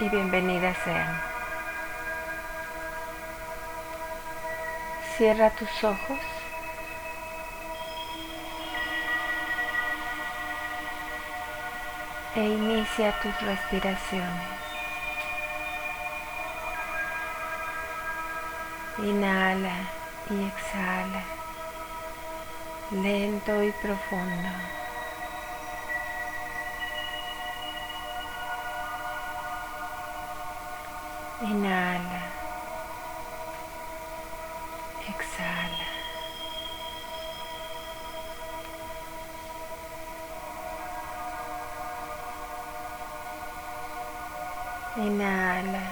y bienvenidas sean. Cierra tus ojos. E inicia tus respiraciones. Inhala y exhala, lento y profundo. Inhala. Exhala. Inhala.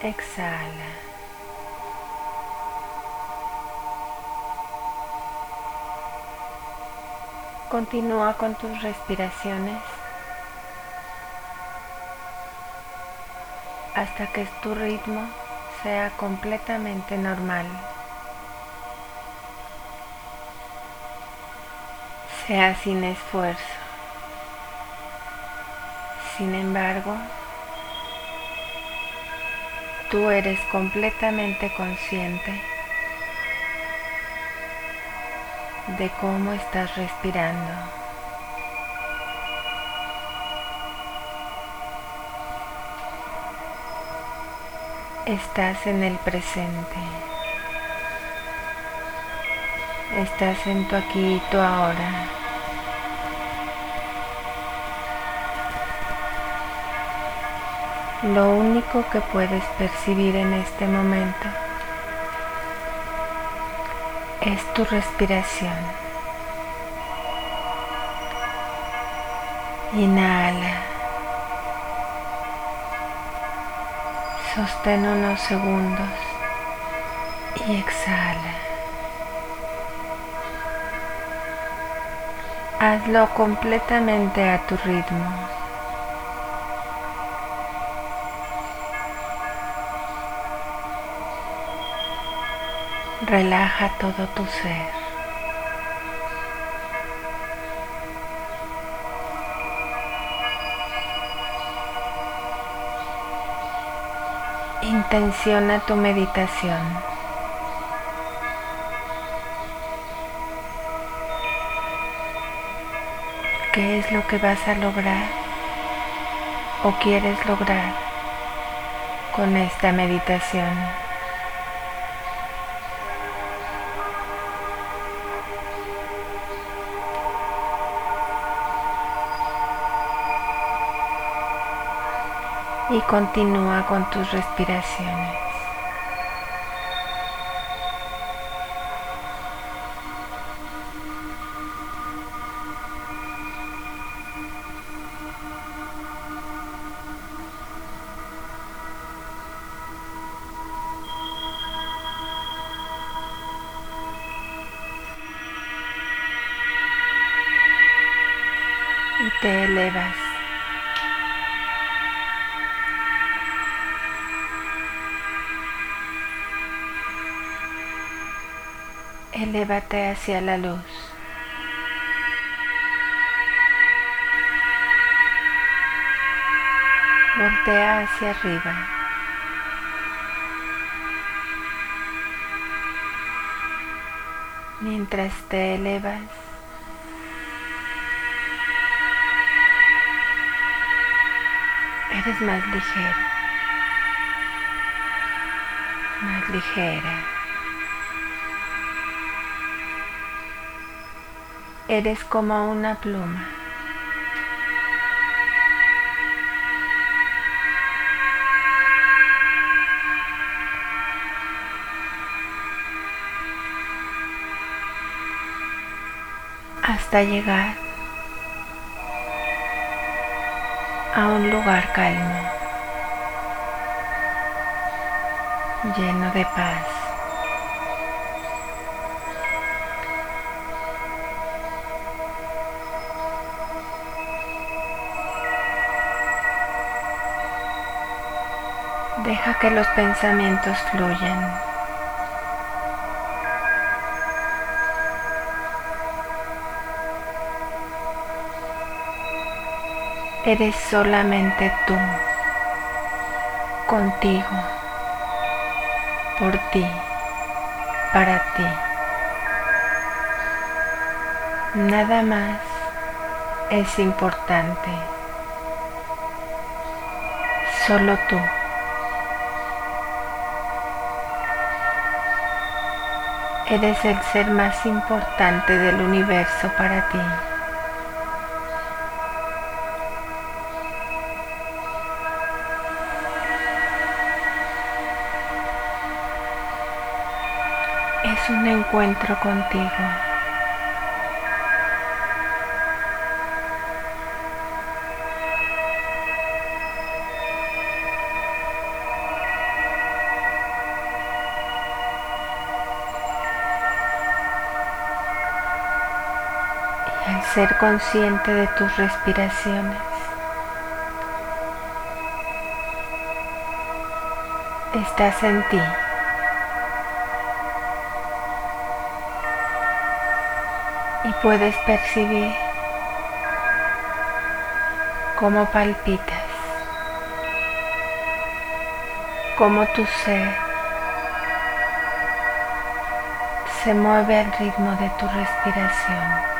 Exhala. Continúa con tus respiraciones hasta que tu ritmo sea completamente normal. Sea sin esfuerzo. Sin embargo, tú eres completamente consciente de cómo estás respirando. Estás en el presente. Estás en tu aquí y tu ahora. Lo único que puedes percibir en este momento es tu respiración. Inhala. Sostén unos segundos y exhala. Hazlo completamente a tu ritmo. Relaja todo tu ser. Intenciona tu meditación. ¿Qué es lo que vas a lograr o quieres lograr con esta meditación? Y continúa con tus respiraciones. Elévate hacia la luz. Voltea hacia arriba. Mientras te elevas, eres más ligero, más ligera. Eres como una pluma. Hasta llegar a un lugar calmo, lleno de paz. Deja que los pensamientos fluyan. Eres solamente tú, contigo, por ti, para ti. Nada más es importante. Solo tú. Eres el ser más importante del universo para ti. es un encuentro contigo. Ser consciente de tus respiraciones, estás en ti. y puedes percibir cómo palpitas, cómo tu ser se mueve al ritmo de tu respiración.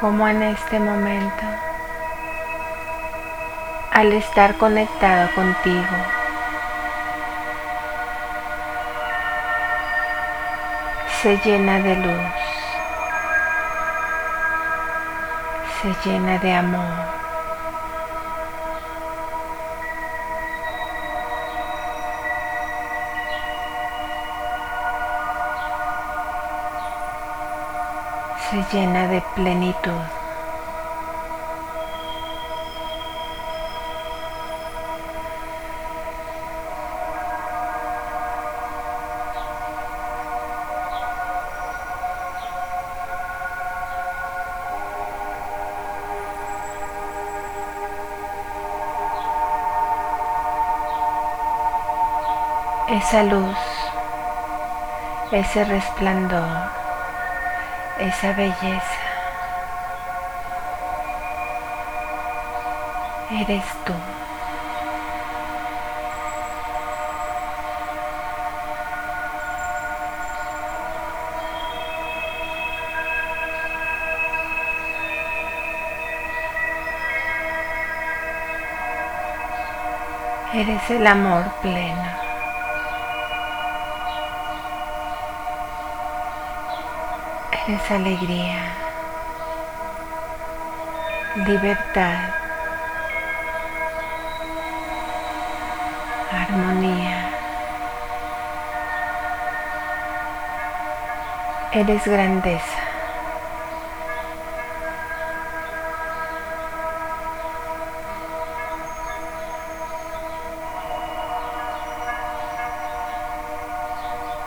Como en este momento, al estar conectado contigo, se llena de luz, se llena de amor. Llena de plenitud. esa luz, ese resplandor, esa belleza. Eres tú. Eres el amor pleno. Es alegría, libertad, armonía. Eres grandeza.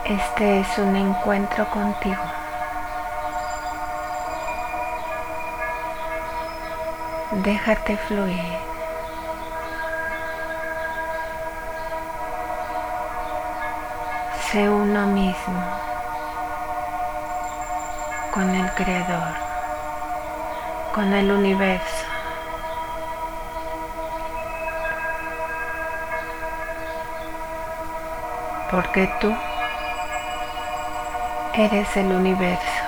Este es un encuentro contigo. Déjate fluir. Sé uno mismo con el Creador, con el universo. Porque tú eres el universo.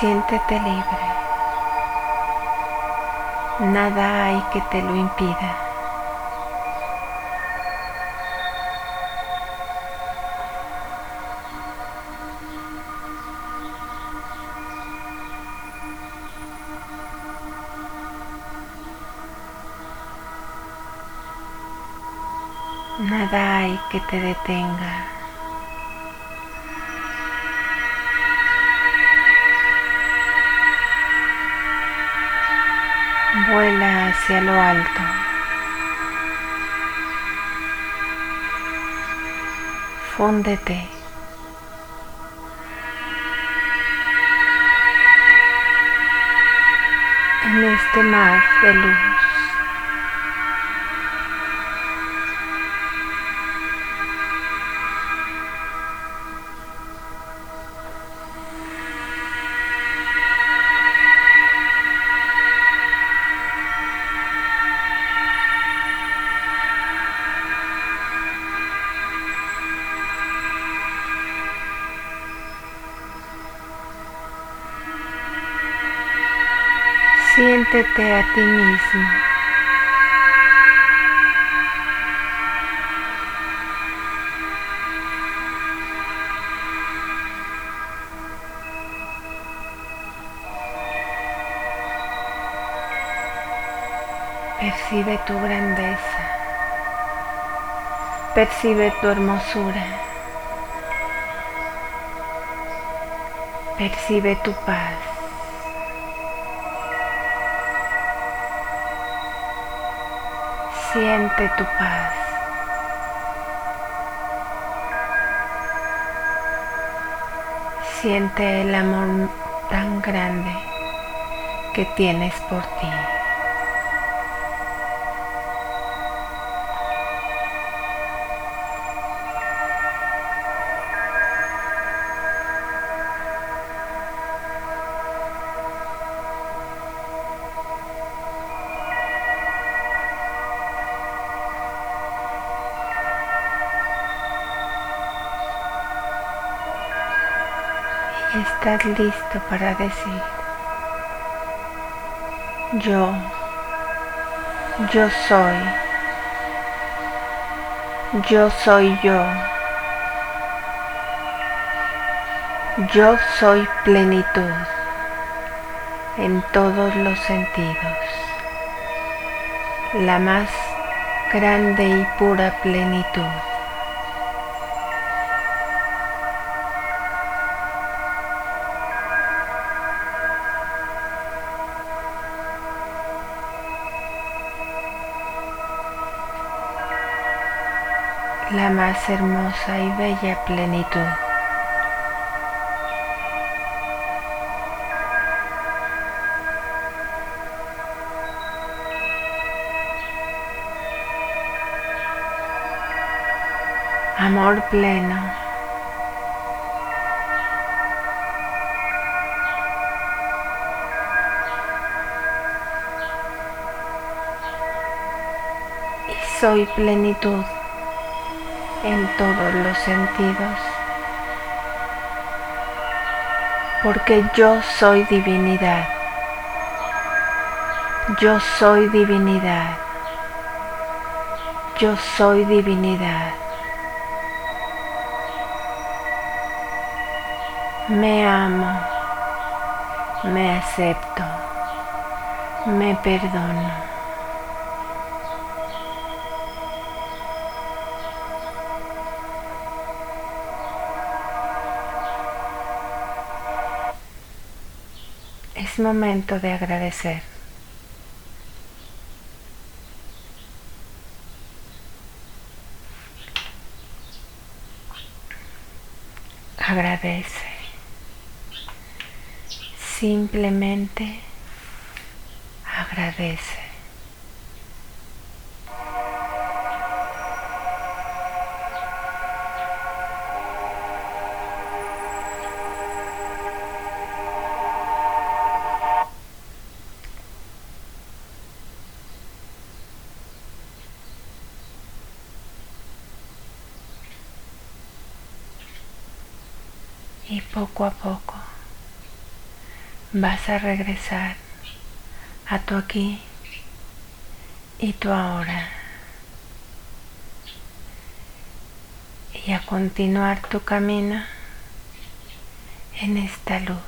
Siéntete libre. Nada hay que te lo impida. Nada hay que te detenga. Vuela hacia lo alto. Fúndete. En este mar de luz. A ti mismo. Percibe tu grandeza. Percibe tu hermosura. Percibe tu paz. Siente tu paz. Siente el amor tan grande que tienes por ti. Estás listo para decir, yo, yo soy, yo soy yo, yo soy plenitud en todos los sentidos, la más grande y pura plenitud. Más hermosa y bella plenitud. Amor pleno. Y soy plenitud en todos los sentidos, porque yo soy divinidad, yo soy divinidad, yo soy divinidad. Me amo, me acepto, me perdono. Momento de agradecer. Agradece. Simplemente agradece. Y poco a poco vas a regresar a tu aquí y tu ahora y a continuar tu camino en esta luz,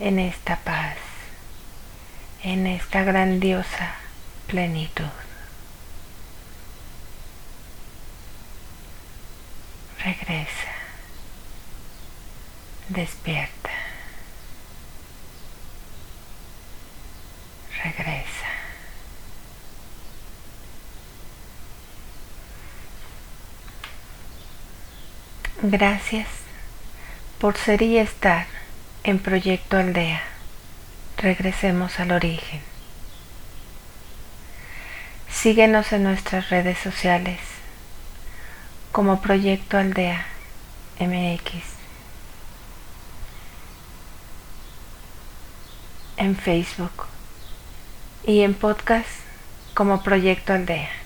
en esta paz, en esta grandiosa plenitud. Despierta. Regresa. Gracias por ser y estar en Proyecto Aldea. Regresemos al origen. Síguenos en nuestras redes sociales como Proyecto Aldea MX. En Facebook y en podcast como Proyecto Aldea.